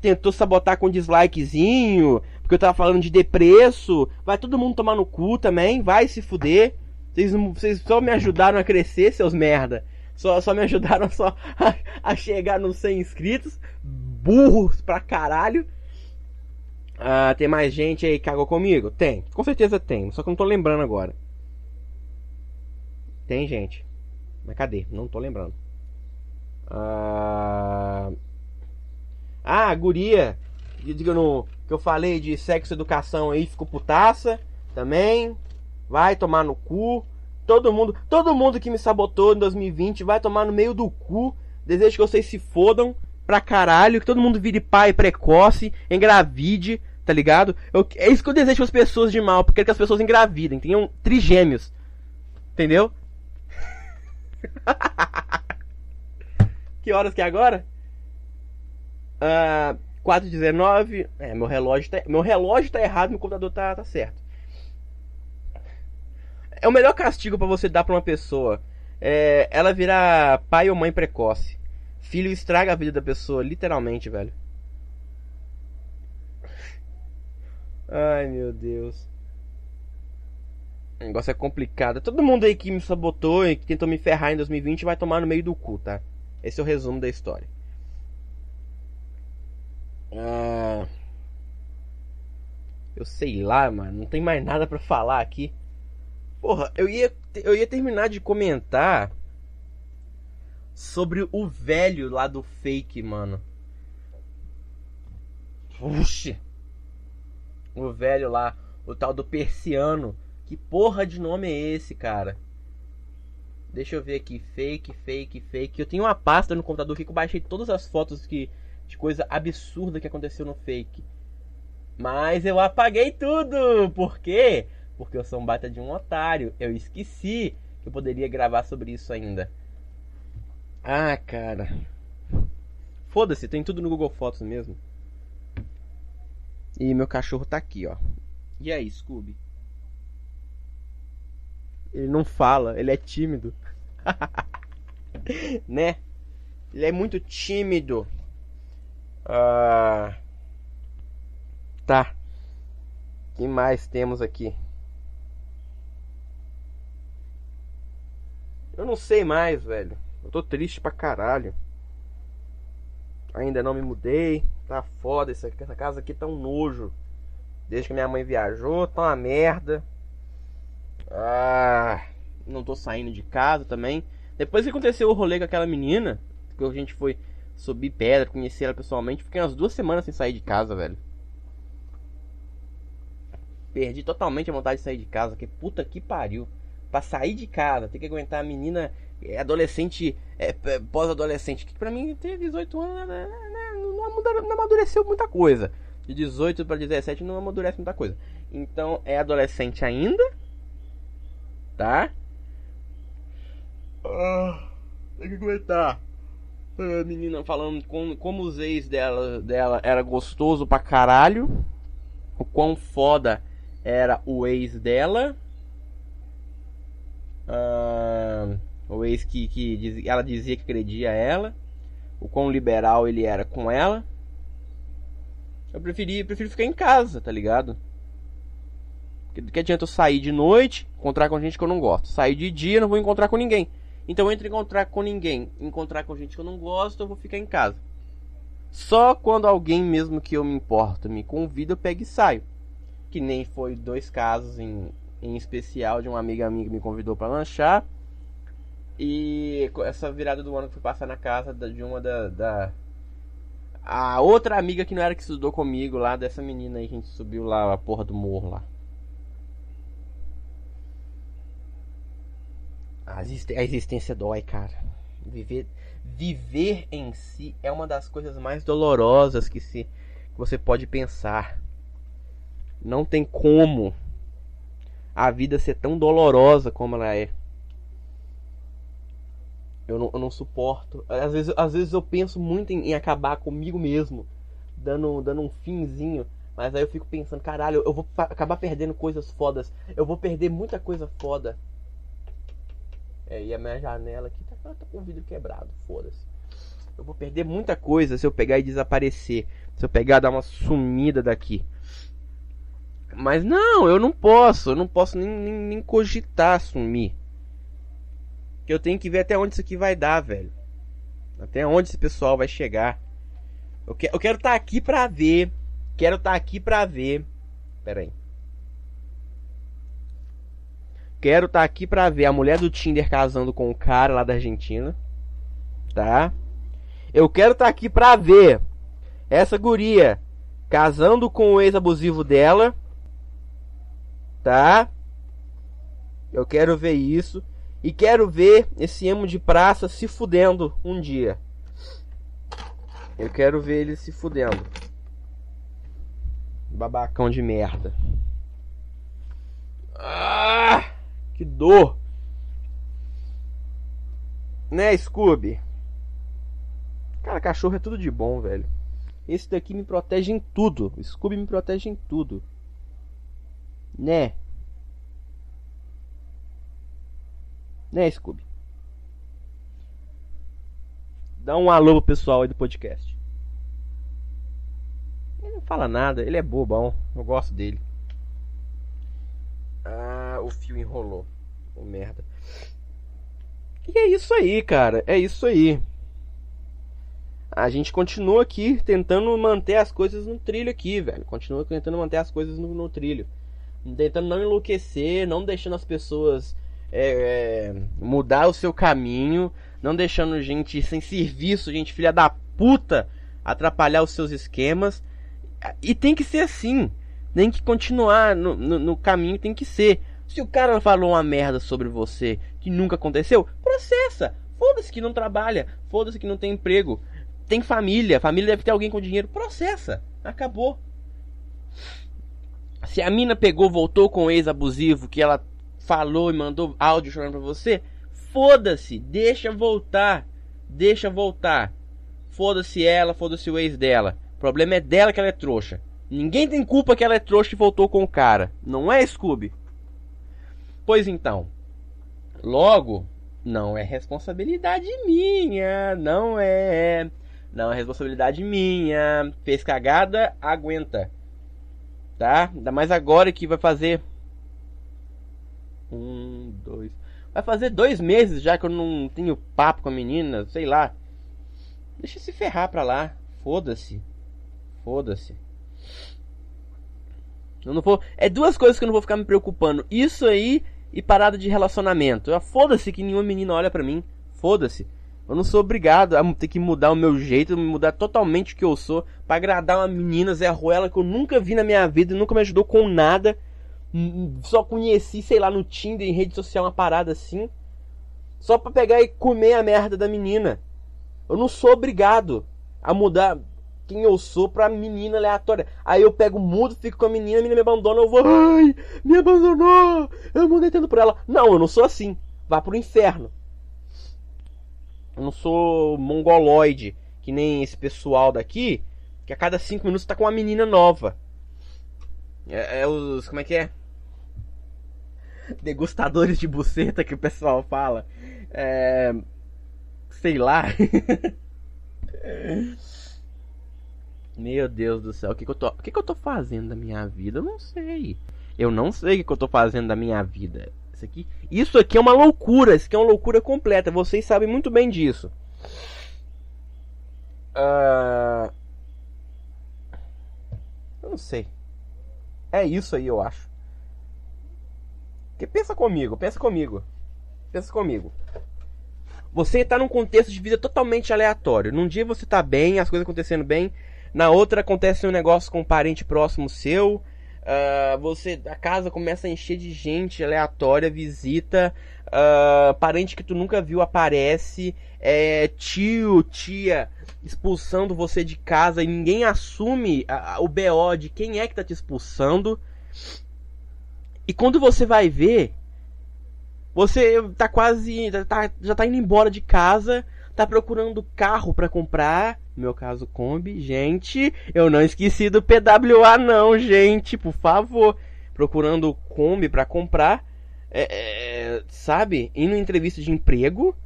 tentou sabotar com dislikezinho, porque eu tava falando de depreço. Vai todo mundo tomar no cu também, vai se fuder. Vocês, vocês só me ajudaram a crescer, seus merda. Só, só me ajudaram só a, a chegar nos 100 inscritos. Burros pra caralho. Ah, tem mais gente aí que cagou comigo? Tem, com certeza tem, só que eu não tô lembrando agora. Tem gente. Mas cadê? Não tô lembrando. Ah, ah guria. Diga no que eu falei de sexo educação aí, ficou putaça também. Vai tomar no cu. Todo mundo, todo mundo que me sabotou em 2020 vai tomar no meio do cu. Desejo que vocês se fodam pra caralho, que todo mundo vire pai precoce, engravide, tá ligado? Eu, é isso que eu desejo as pessoas de mal, porque que as pessoas engravidem, tenham trigêmeos. Entendeu? que horas que é agora? Uh, 4h19. É, meu relógio tá, meu relógio tá errado, meu computador tá, tá certo. É o melhor castigo para você dar pra uma pessoa. É ela virar pai ou mãe precoce. Filho estraga a vida da pessoa, literalmente, velho. Ai, meu Deus. O negócio é complicado. Todo mundo aí que me sabotou e que tentou me ferrar em 2020 vai tomar no meio do cu, tá? Esse é o resumo da história. Ah, eu sei lá, mano. Não tem mais nada para falar aqui. Porra, eu ia, eu ia terminar de comentar sobre o velho lá do fake, mano. Puxa. O velho lá, o tal do persiano. Que porra de nome é esse, cara? Deixa eu ver aqui. Fake, fake, fake. Eu tenho uma pasta no computador aqui que eu baixei todas as fotos que de coisa absurda que aconteceu no fake. Mas eu apaguei tudo. Por quê? Porque eu sou um bata de um otário. Eu esqueci que eu poderia gravar sobre isso ainda. Ah, cara. Foda-se, tem tudo no Google Fotos mesmo. E meu cachorro tá aqui, ó. E aí, Scooby? Ele não fala, ele é tímido. né? Ele é muito tímido. Ah, tá. que mais temos aqui? Eu não sei mais, velho. Eu tô triste pra caralho. Ainda não me mudei. Tá foda essa, casa aqui tá um nojo. Desde que minha mãe viajou, tá uma merda. Ah, não tô saindo de casa também. Depois que aconteceu o rolê com aquela menina, que a gente foi subir pedra, conhecer ela pessoalmente. Fiquei umas duas semanas sem sair de casa, velho. Perdi totalmente a vontade de sair de casa, que puta que pariu. Pra sair de casa, ter que aguentar a menina é, adolescente, é, pós-adolescente, que pra mim ter 18 anos né, né, não, não amadureceu muita coisa. De 18 para 17 não amadurece muita coisa. Então é adolescente ainda, tá? Ah, tem que aguentar a menina falando como, como os ex dela, dela era gostoso pra caralho. O quão foda era o ex dela. Ah, o ex que, que diz- ela dizia que agredia ela. O quão liberal ele era com ela. Eu preferi, prefiro ficar em casa, tá ligado? Do que adianta eu sair de noite, encontrar com gente que eu não gosto. Sair de dia, não vou encontrar com ninguém. Então, entre encontrar com ninguém encontrar com gente que eu não gosto, eu vou ficar em casa. Só quando alguém mesmo que eu me importo me convida, eu pego e saio. Que nem foi dois casos em, em especial de uma amiga minha que me convidou para lanchar. E essa virada do ano que fui passar na casa de uma da, da- A outra amiga que não era que estudou comigo lá, dessa menina aí que a gente subiu lá a porra do morro lá. A, a existência dói, cara. Viver, viver em si é uma das coisas mais dolorosas que, se, que você pode pensar. Não tem como a vida ser tão dolorosa como ela é. Eu não, eu não suporto. Às vezes, às vezes eu penso muito em, em acabar comigo mesmo, dando, dando um finzinho. Mas aí eu fico pensando, caralho, eu vou acabar perdendo coisas fodas. Eu vou perder muita coisa foda. É, e a minha janela aqui tá, tá com o vidro quebrado, foda-se. Eu vou perder muita coisa se eu pegar e desaparecer. Se eu pegar e dar uma sumida daqui. Mas não, eu não posso. Eu não posso nem, nem, nem cogitar sumir. Que eu tenho que ver até onde isso aqui vai dar, velho. Até onde esse pessoal vai chegar. Eu, que, eu quero estar aqui pra ver. Quero estar aqui pra ver. Pera aí. Quero estar aqui pra ver a mulher do Tinder casando com o cara lá da Argentina. Tá? Eu quero estar aqui pra ver essa guria casando com o ex-abusivo dela. Tá? Eu quero ver isso. E quero ver esse emo de praça se fudendo um dia. Eu quero ver ele se fudendo. Babacão de merda. Ah, que dor. Né, Scooby? Cara, cachorro é tudo de bom, velho. Esse daqui me protege em tudo. Scooby me protege em tudo. Né? Né, Scooby? Dá um alô pro pessoal aí do podcast. Ele não fala nada, ele é bobão. Eu gosto dele. Ah, o fio enrolou. Ô merda. E é isso aí, cara. É isso aí. A gente continua aqui tentando manter as coisas no trilho aqui, velho. Continua tentando manter as coisas no, no trilho. Tentando não enlouquecer, não deixando as pessoas é, é, mudar o seu caminho, não deixando gente sem serviço, gente filha da puta, atrapalhar os seus esquemas. E tem que ser assim. Tem que continuar no, no, no caminho, tem que ser. Se o cara falou uma merda sobre você que nunca aconteceu, processa. Foda-se que não trabalha, foda-se que não tem emprego. Tem família, família deve ter alguém com dinheiro, processa. Acabou. Se a mina pegou, voltou com o ex abusivo que ela falou e mandou áudio chorando pra você, foda-se, deixa voltar. Deixa voltar. Foda-se ela, foda-se o ex dela. O problema é dela que ela é trouxa. Ninguém tem culpa que ela é trouxa e voltou com o cara. Não é, Scooby? Pois então. Logo, não é responsabilidade minha. Não é. Não é responsabilidade minha. Fez cagada, aguenta. Tá? Ainda mais agora que vai fazer. Um, dois. Vai fazer dois meses já que eu não tenho papo com a menina, sei lá. Deixa se ferrar pra lá. Foda-se. Foda-se. Eu não vou. É duas coisas que eu não vou ficar me preocupando. Isso aí e parada de relacionamento. Foda-se que nenhuma menina olha pra mim. Foda-se. Eu não sou obrigado a ter que mudar o meu jeito, mudar totalmente o que eu sou pra agradar uma menina Zé Ruela que eu nunca vi na minha vida, nunca me ajudou com nada. Só conheci, sei lá, no Tinder, em rede social, uma parada assim. Só pra pegar e comer a merda da menina. Eu não sou obrigado a mudar quem eu sou pra menina aleatória. Aí eu pego, mudo, fico com a menina, a menina me abandona, eu vou, ai, me abandonou, eu mudei tanto por ela. Não, eu não sou assim. Vá pro inferno. Eu não sou mongoloide, que nem esse pessoal daqui, que a cada cinco minutos tá com uma menina nova. É, é os. Como é que é? Degustadores de buceta que o pessoal fala. É. Sei lá. Meu Deus do céu, o que, que eu tô. O que, que eu tô fazendo da minha vida? Eu não sei. Eu não sei o que, que eu tô fazendo da minha vida. Isso aqui, isso aqui é uma loucura, isso aqui é uma loucura completa. Vocês sabem muito bem disso. Uh... Eu não sei. É isso aí, eu acho. Porque pensa comigo, pensa comigo. Pensa comigo. Você está num contexto de vida totalmente aleatório. Num dia você está bem, as coisas acontecendo bem. Na outra acontece um negócio com um parente próximo seu. Uh, você a casa começa a encher de gente aleatória, visita, uh, parente que tu nunca viu aparece, é, tio, tia expulsando você de casa e ninguém assume a, a, o BO de quem é que tá te expulsando. E quando você vai ver, você tá quase. Tá, já tá indo embora de casa, tá procurando carro para comprar. No meu caso, Kombi. Gente, eu não esqueci do PWA, não, gente, por favor. Procurando Kombi para comprar. É, é, sabe? Indo em entrevista de emprego.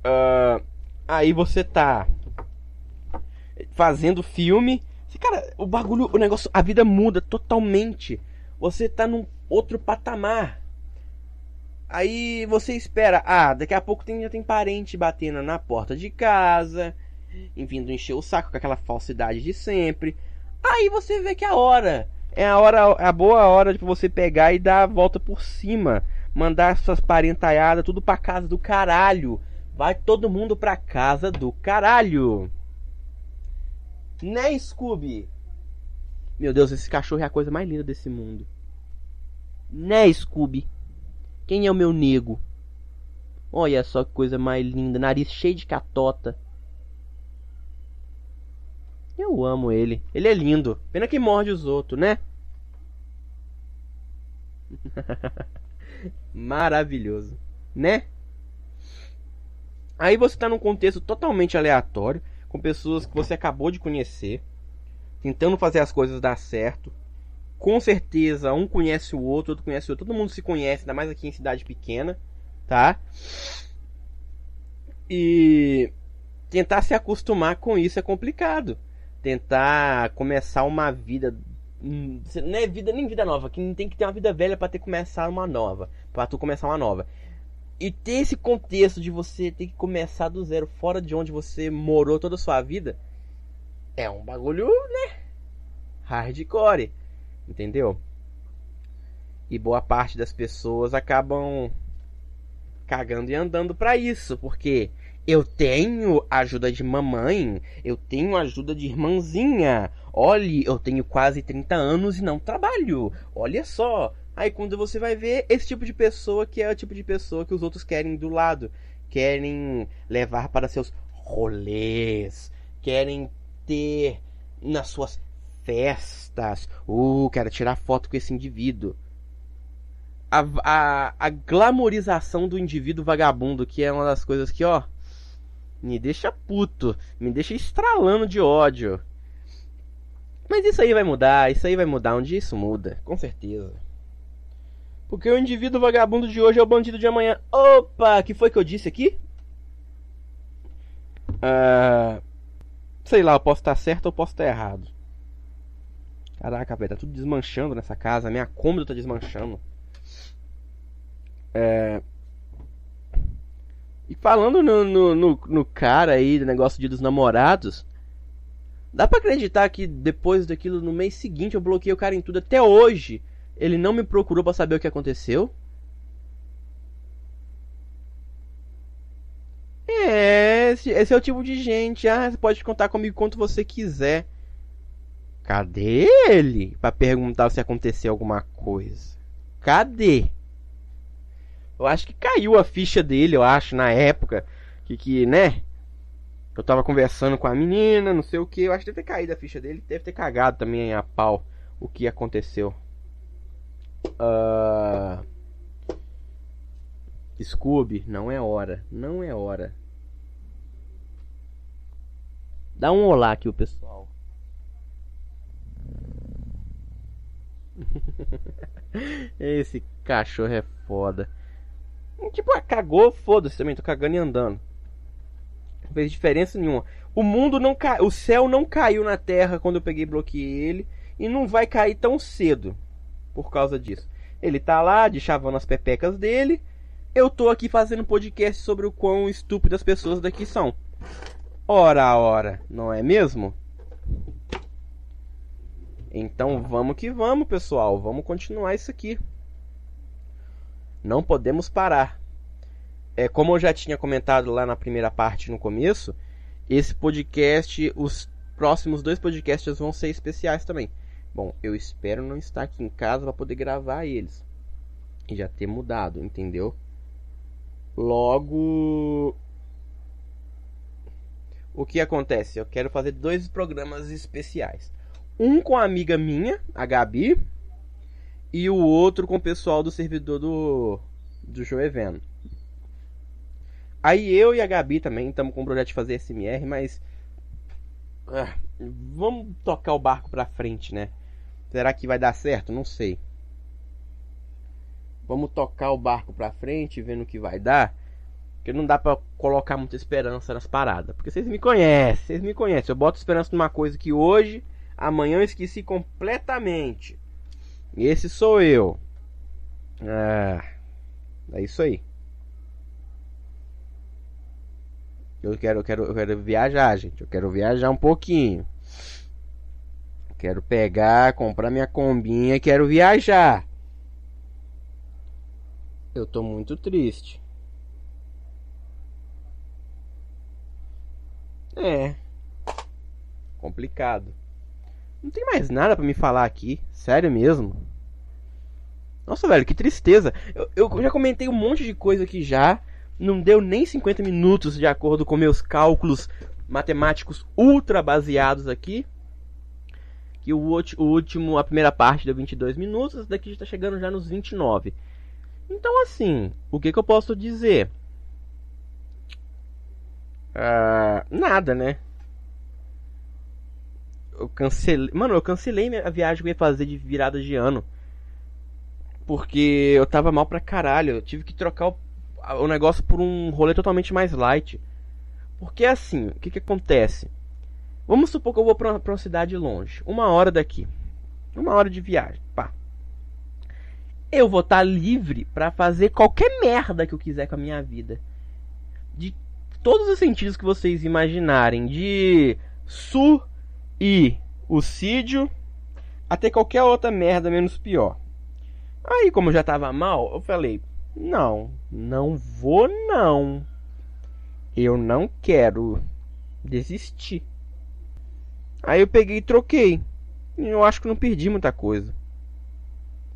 Uh, aí você tá fazendo filme. Cara, o bagulho, o negócio, a vida muda totalmente. Você tá num outro patamar. Aí você espera, ah, daqui a pouco tem, já tem parente batendo na porta de casa, vindo encher o saco com aquela falsidade de sempre. Aí você vê que é a hora é a hora, a boa hora de você pegar e dar a volta por cima, mandar suas parentalhadas tudo pra casa do caralho. Vai todo mundo pra casa do caralho. Né, Scooby? Meu Deus, esse cachorro é a coisa mais linda desse mundo. Né, Scooby? Quem é o meu nego? Olha só que coisa mais linda, nariz cheio de catota. Eu amo ele. Ele é lindo. Pena que morde os outros, né? Maravilhoso, né? Aí você está num contexto totalmente aleatório, com pessoas que você acabou de conhecer, tentando fazer as coisas dar certo. Com certeza, um conhece o outro, outro conhece o outro, todo mundo se conhece, ainda mais aqui em cidade pequena, tá? E tentar se acostumar com isso é complicado. Tentar começar uma vida não é vida nem vida nova, que tem que ter uma vida velha para ter começar uma nova, para tu começar uma nova. E ter esse contexto de você ter que começar do zero, fora de onde você morou toda a sua vida, é um bagulho, né? Hardcore, entendeu? E boa parte das pessoas acabam cagando e andando para isso, porque eu tenho ajuda de mamãe, eu tenho ajuda de irmãzinha. Olhe, eu tenho quase 30 anos e não trabalho. Olha só. Aí quando você vai ver esse tipo de pessoa que é o tipo de pessoa que os outros querem do lado, querem levar para seus rolês, querem ter nas suas festas. Uh, quero tirar foto com esse indivíduo. A, a, a glamorização do indivíduo vagabundo, que é uma das coisas que, ó, me deixa puto, me deixa estralando de ódio. Mas isso aí vai mudar, isso aí vai mudar, um dia isso muda, com certeza. Porque o indivíduo vagabundo de hoje é o bandido de amanhã. Opa, que foi que eu disse aqui? Ah, sei lá, eu posso estar certo ou posso estar errado. Caraca, velho, tá tudo desmanchando nessa casa. Minha cômoda tá desmanchando. É, e falando no, no, no, no cara aí, do negócio de dos namorados, dá pra acreditar que depois daquilo, no mês seguinte, eu bloqueei o cara em tudo. Até hoje, ele não me procurou para saber o que aconteceu. É, esse, esse, é o tipo de gente. Ah, você pode contar comigo quanto você quiser. Cadê ele? Pra perguntar se aconteceu alguma coisa. Cadê? Eu acho que caiu a ficha dele, eu acho, na época. Que, que né? Eu tava conversando com a menina, não sei o que. Eu acho que deve ter caído a ficha dele. Deve ter cagado também a pau o que aconteceu. Uh... Scooby, não é hora. Não é hora. Dá um olá aqui o pessoal. Esse cachorro é foda. Tipo, ah, cagou, foda-se também, tô cagando e andando. Não fez diferença nenhuma. O mundo não caiu, o céu não caiu na terra quando eu peguei e bloqueei ele. E não vai cair tão cedo por causa disso. Ele tá lá, de as pepecas dele. Eu tô aqui fazendo podcast sobre o quão estúpidas as pessoas daqui são. Ora, ora, não é mesmo? Então vamos que vamos, pessoal. Vamos continuar isso aqui. Não podemos parar. É, como eu já tinha comentado lá na primeira parte no começo, esse podcast, os próximos dois podcasts vão ser especiais também. Bom, eu espero não estar aqui em casa para poder gravar eles. E já ter mudado, entendeu? Logo. O que acontece? Eu quero fazer dois programas especiais. Um com a amiga minha, a Gabi, e o outro com o pessoal do servidor do, do Joeven. Aí eu e a Gabi também estamos com o projeto de fazer SMR, mas. Ah, vamos tocar o barco pra frente, né? Será que vai dar certo? Não sei. Vamos tocar o barco pra frente, vendo o que vai dar. Porque não dá pra colocar muita esperança nas paradas. Porque vocês me conhecem, vocês me conhecem. Eu boto esperança numa coisa que hoje, amanhã eu esqueci completamente. Esse sou eu. Ah, é isso aí. Eu quero, eu quero, eu quero viajar, gente. Eu quero viajar um pouquinho. Quero pegar, comprar minha combinha, quero viajar. Eu tô muito triste. É. Complicado. Não tem mais nada para me falar aqui. Sério mesmo. Nossa, velho, que tristeza. Eu, eu já comentei um monte de coisa aqui já. Não deu nem 50 minutos de acordo com meus cálculos matemáticos ultra baseados aqui que o, o último, a primeira parte deu 22 minutos, daqui está chegando já nos 29. Então, assim, o que, que eu posso dizer? Uh, nada, né? Eu cancelei. Mano, eu cancelei a viagem que eu ia fazer de virada de ano. Porque eu tava mal pra caralho. Eu tive que trocar o, o negócio por um rolê totalmente mais light. Porque assim, o que, que acontece? Vamos supor que eu vou para uma cidade longe, uma hora daqui, uma hora de viagem, pá. Eu vou estar tá livre para fazer qualquer merda que eu quiser com a minha vida, de todos os sentidos que vocês imaginarem, de suicídio até qualquer outra merda menos pior. Aí, como eu já tava mal, eu falei: não, não vou não. Eu não quero desistir. Aí eu peguei e troquei. E eu acho que não perdi muita coisa.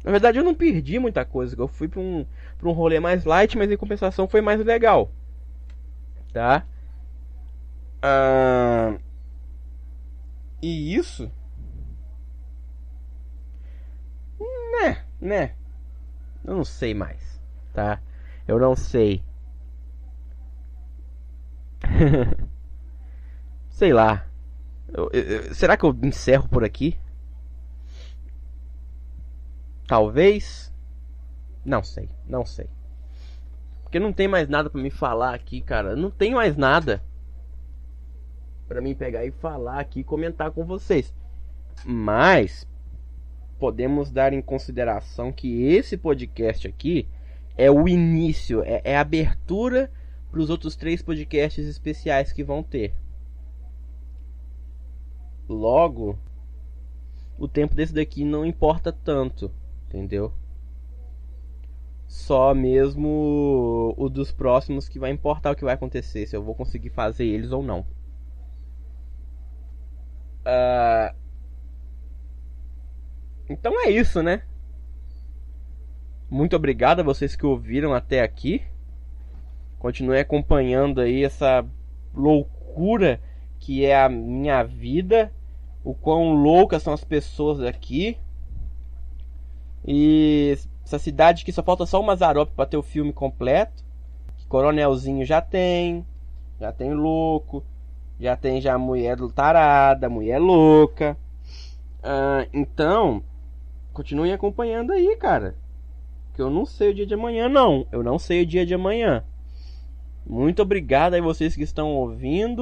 Na verdade, eu não perdi muita coisa. Eu fui pra um, pra um rolê mais light, mas em compensação foi mais legal. Tá? Ah, e isso. Né, né. Eu não sei mais. Tá? Eu não sei. sei lá. Eu, eu, será que eu encerro por aqui? Talvez. Não sei, não sei. Porque não tem mais nada para me falar aqui, cara. Não tem mais nada para mim pegar e falar aqui, comentar com vocês. Mas podemos dar em consideração que esse podcast aqui é o início, é, é a abertura para os outros três podcasts especiais que vão ter. Logo, o tempo desse daqui não importa tanto, entendeu? Só mesmo o dos próximos que vai importar o que vai acontecer, se eu vou conseguir fazer eles ou não. Uh... Então é isso, né? Muito obrigado a vocês que ouviram até aqui. Continue acompanhando aí essa loucura que é a minha vida o quão loucas são as pessoas aqui. E essa cidade que só falta só o Mazarop para ter o filme completo. Coronelzinho já tem, já tem louco, já tem já mulher tarada, mulher louca. Uh, então, continuem acompanhando aí, cara. Que eu não sei o dia de amanhã, não. Eu não sei o dia de amanhã. Muito obrigado aí vocês que estão ouvindo.